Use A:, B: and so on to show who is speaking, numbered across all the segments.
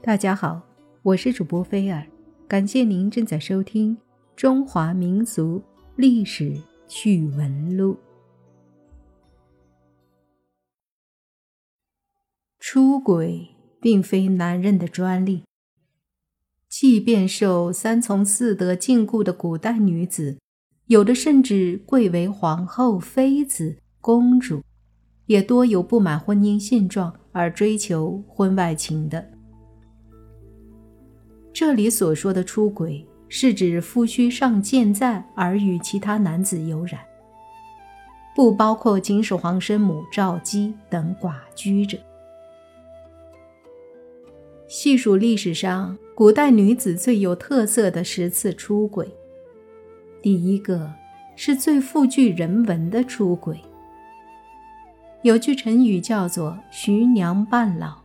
A: 大家好，我是主播菲尔，感谢您正在收听《中华民俗历史趣闻录》。出轨并非男人的专利，即便受三从四德禁锢的古代女子，有的甚至贵为皇后、妃子、公主，也多有不满婚姻现状而追求婚外情的。这里所说的出轨，是指夫婿尚健在而与其他男子有染，不包括秦始皇生母赵姬等寡居者。细数历史上古代女子最有特色的十次出轨，第一个是最富具人文的出轨。有句成语叫做“徐娘半老”。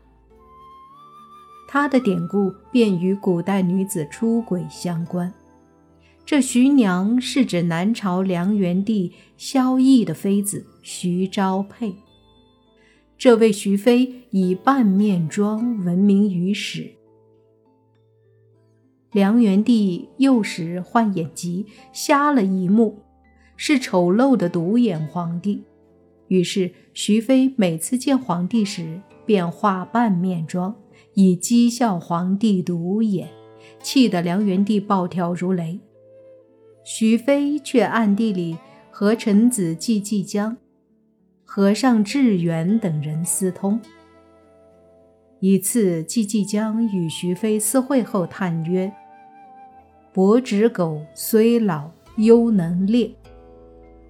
A: 它的典故便与古代女子出轨相关。这徐娘是指南朝梁元帝萧绎的妃子徐昭佩。这位徐妃以半面妆闻名于史。梁元帝幼时患眼疾，瞎了一目，是丑陋的独眼皇帝。于是徐妃每次见皇帝时，便化半面妆。以讥笑皇帝独眼，气得梁元帝暴跳如雷。徐妃却暗地里和臣子季季江、和尚智远等人私通。一次，季季江与徐妃私会后叹曰：“伯侄狗虽老犹能猎，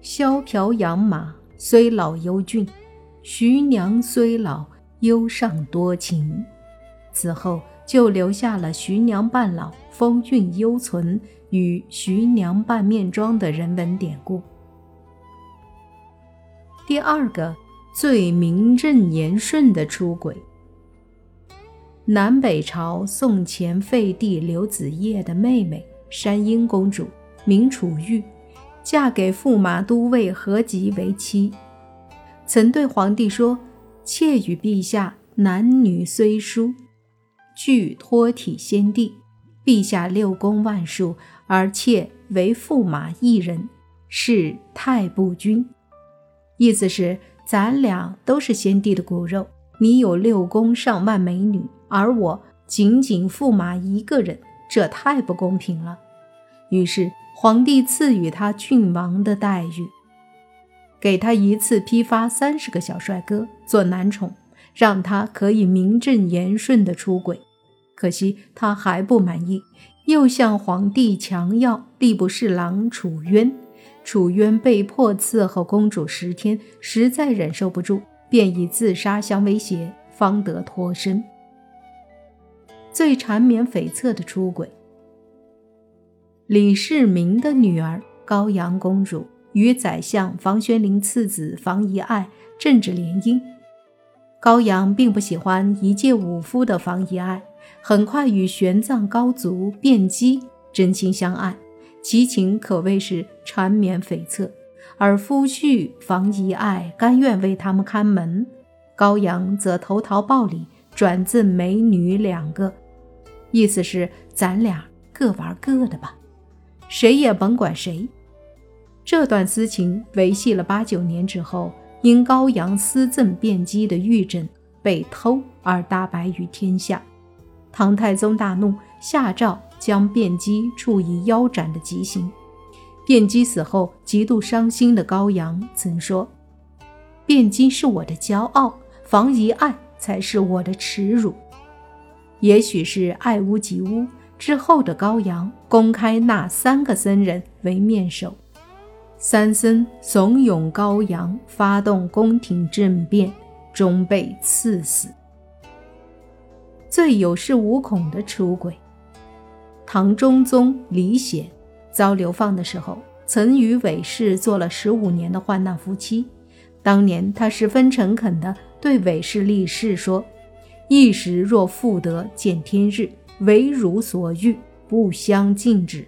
A: 萧瓢养马虽老犹俊，徐娘虽老犹尚多情。”此后就留下了“徐娘半老，风韵犹存”与“徐娘半面妆”的人文典故。第二个最名正言顺的出轨，南北朝宋前废帝刘子业的妹妹山阴公主，名楚玉，嫁给驸马都尉何吉为妻，曾对皇帝说：“妾与陛下男女虽殊。”具托体先帝，陛下六宫万数，而妾为驸马一人，是太不均。意思是咱俩都是先帝的骨肉，你有六宫上万美女，而我仅仅驸马一个人，这太不公平了。于是皇帝赐予他郡王的待遇，给他一次批发三十个小帅哥做男宠。让他可以名正言顺的出轨，可惜他还不满意，又向皇帝强要吏部侍郎楚渊。楚渊被迫伺候公主十天，实在忍受不住，便以自杀相威胁，方得脱身。最缠绵悱恻的出轨，李世民的女儿高阳公主与宰相房玄龄次子房遗爱政治联姻。高阳并不喜欢一介武夫的房遗爱，很快与玄奘高足辩机真心相爱，其情可谓是缠绵悱恻。而夫婿房遗爱甘愿为他们看门，高阳则投桃报李，转赠美女两个，意思是咱俩各玩各的吧，谁也甭管谁。这段私情维系了八九年之后。因高阳私赠卞基的玉枕被偷而大白于天下，唐太宗大怒，下诏将卞基处以腰斩的极刑。卞基死后，极度伤心的高阳曾说：“卞基是我的骄傲，房遗爱才是我的耻辱。”也许是爱屋及乌之后的高阳，公开纳三个僧人为面首。三僧怂恿高阳发动宫廷政变，终被赐死。最有恃无恐的出轨，唐中宗李显遭流放的时候，曾与韦氏做了十五年的患难夫妻。当年他十分诚恳地对韦氏立誓说：“一时若复得见天日，唯汝所欲，不相禁止。”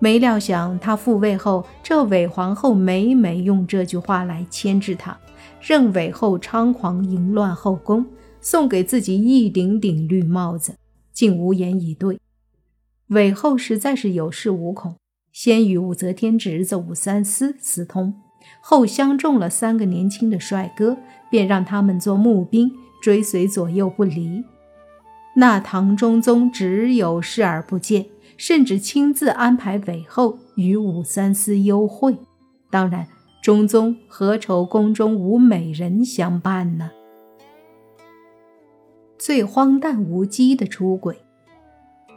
A: 没料想，他复位后，这韦皇后每每用这句话来牵制他，任韦后猖狂淫乱后宫，送给自己一顶顶绿帽子，竟无言以对。韦后实在是有恃无恐，先与武则天侄子武三思私通，后相中了三个年轻的帅哥，便让他们做募兵，追随左右不离。那唐中宗只有视而不见，甚至亲自安排韦后与武三思幽会。当然，中宗何愁宫中无美人相伴呢？最荒诞无稽的出轨。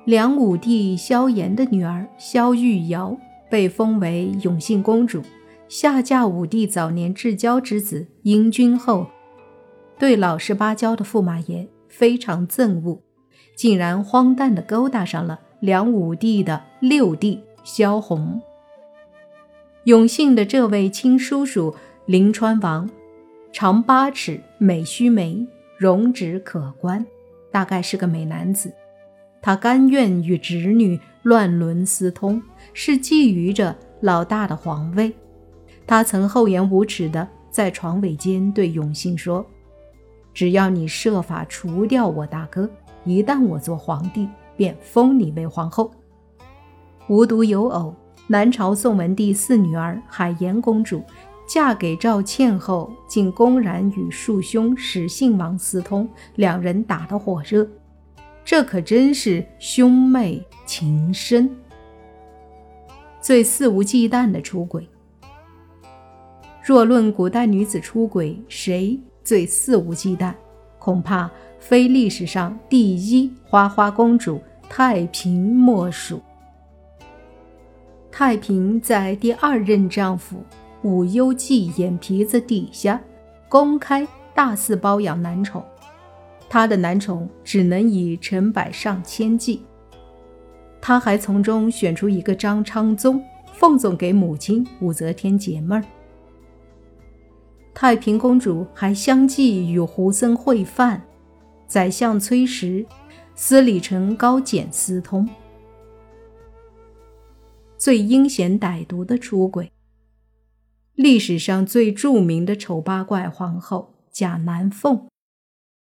A: 梁武帝萧衍的女儿萧玉瑶被封为永信公主，下嫁武帝早年至交之子英君后，对老实巴交的驸马爷非常憎恶，竟然荒诞地勾搭上了梁武帝的六弟萧红。永信的这位亲叔叔临川王，长八尺，美须眉，容止可观，大概是个美男子。他甘愿与侄女乱伦私通，是觊觎着老大的皇位。他曾厚颜无耻地在床尾间对永信说：“只要你设法除掉我大哥，一旦我做皇帝，便封你为皇后。”无独有偶，南朝宋文帝四女儿海盐公主嫁给赵倩后，竟公然与庶兄始信王私通，两人打得火热。这可真是兄妹情深，最肆无忌惮的出轨。若论古代女子出轨，谁最肆无忌惮？恐怕非历史上第一花花公主太平莫属。太平在第二任丈夫武攸暨眼皮子底下，公开大肆包养男宠。他的男宠只能以成百上千计，他还从中选出一个张昌宗，奉送给母亲武则天解闷儿。太平公主还相继与胡僧会饭，宰相崔实、司礼丞高简私通。最阴险歹毒的出轨，历史上最著名的丑八怪皇后贾南凤。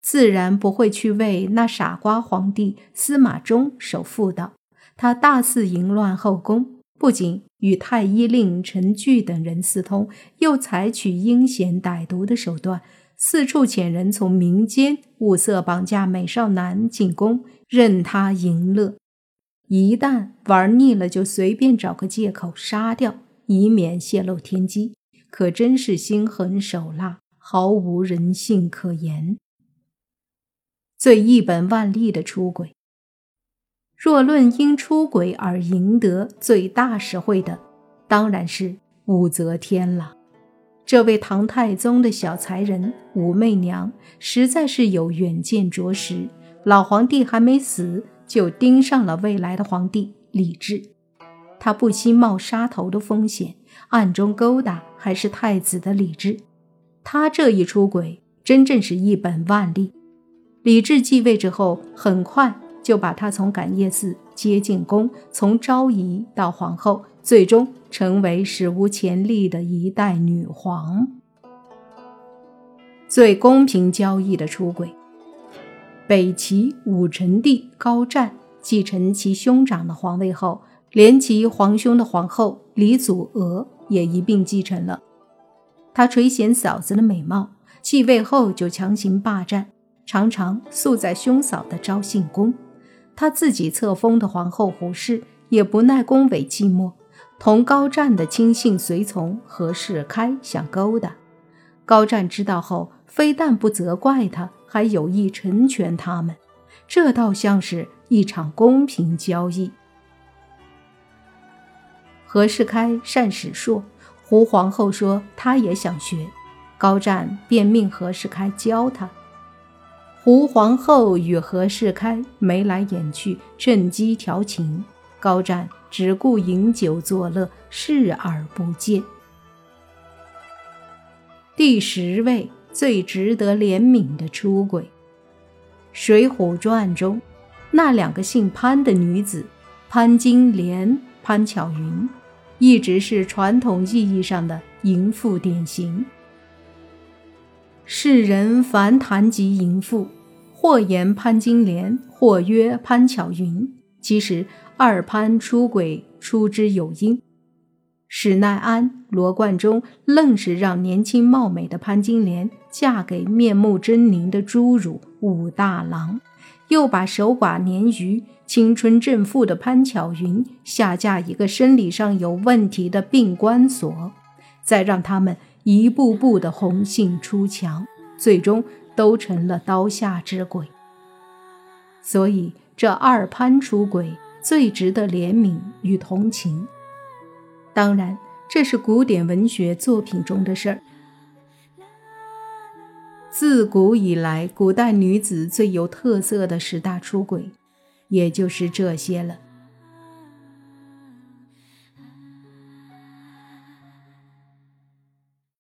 A: 自然不会去为那傻瓜皇帝司马衷守妇道。他大肆淫乱后宫，不仅与太医令陈据等人私通，又采取阴险歹毒的手段，四处遣人从民间物色绑架美少男进宫，任他淫乐。一旦玩腻了，就随便找个借口杀掉，以免泄露天机。可真是心狠手辣，毫无人性可言。最一本万利的出轨。若论因出轨而赢得最大实惠的，当然是武则天了。这位唐太宗的小才人武媚娘，实在是有远见卓识。老皇帝还没死，就盯上了未来的皇帝李治。他不惜冒杀头的风险，暗中勾搭还是太子的李治。他这一出轨，真正是一本万利。李治继位之后，很快就把他从感业寺接进宫，从昭仪到皇后，最终成为史无前例的一代女皇。最公平交易的出轨，北齐武成帝高湛继承其兄长的皇位后，连其皇兄的皇后李祖娥也一并继承了。他垂涎嫂子的美貌，继位后就强行霸占。常常宿在兄嫂的昭信宫，他自己册封的皇后胡氏也不耐宫闱寂寞，同高湛的亲信随从何世开想勾搭。高湛知道后，非但不责怪他，还有意成全他们，这倒像是一场公平交易。何世开善史硕，胡皇后说他也想学，高湛便命何世开教他。胡皇后与何世开眉来眼去，趁机调情。高湛只顾饮酒作乐，视而不见。第十位最值得怜悯的出轨，《水浒传》中那两个姓潘的女子潘金莲、潘巧云，一直是传统意义上的淫妇典型。世人凡谈及淫妇，或言潘金莲，或曰潘巧云。其实二潘出轨出之有因。史奈安、罗贯中愣是让年轻貌美的潘金莲嫁给面目狰狞的侏儒武大郎，又把守寡年余、青春正负的潘巧云下嫁一个生理上有问题的病关所，再让他们一步步的红杏出墙，最终都成了刀下之鬼。所以，这二潘出轨最值得怜悯与同情。当然，这是古典文学作品中的事儿。自古以来，古代女子最有特色的十大出轨，也就是这些了。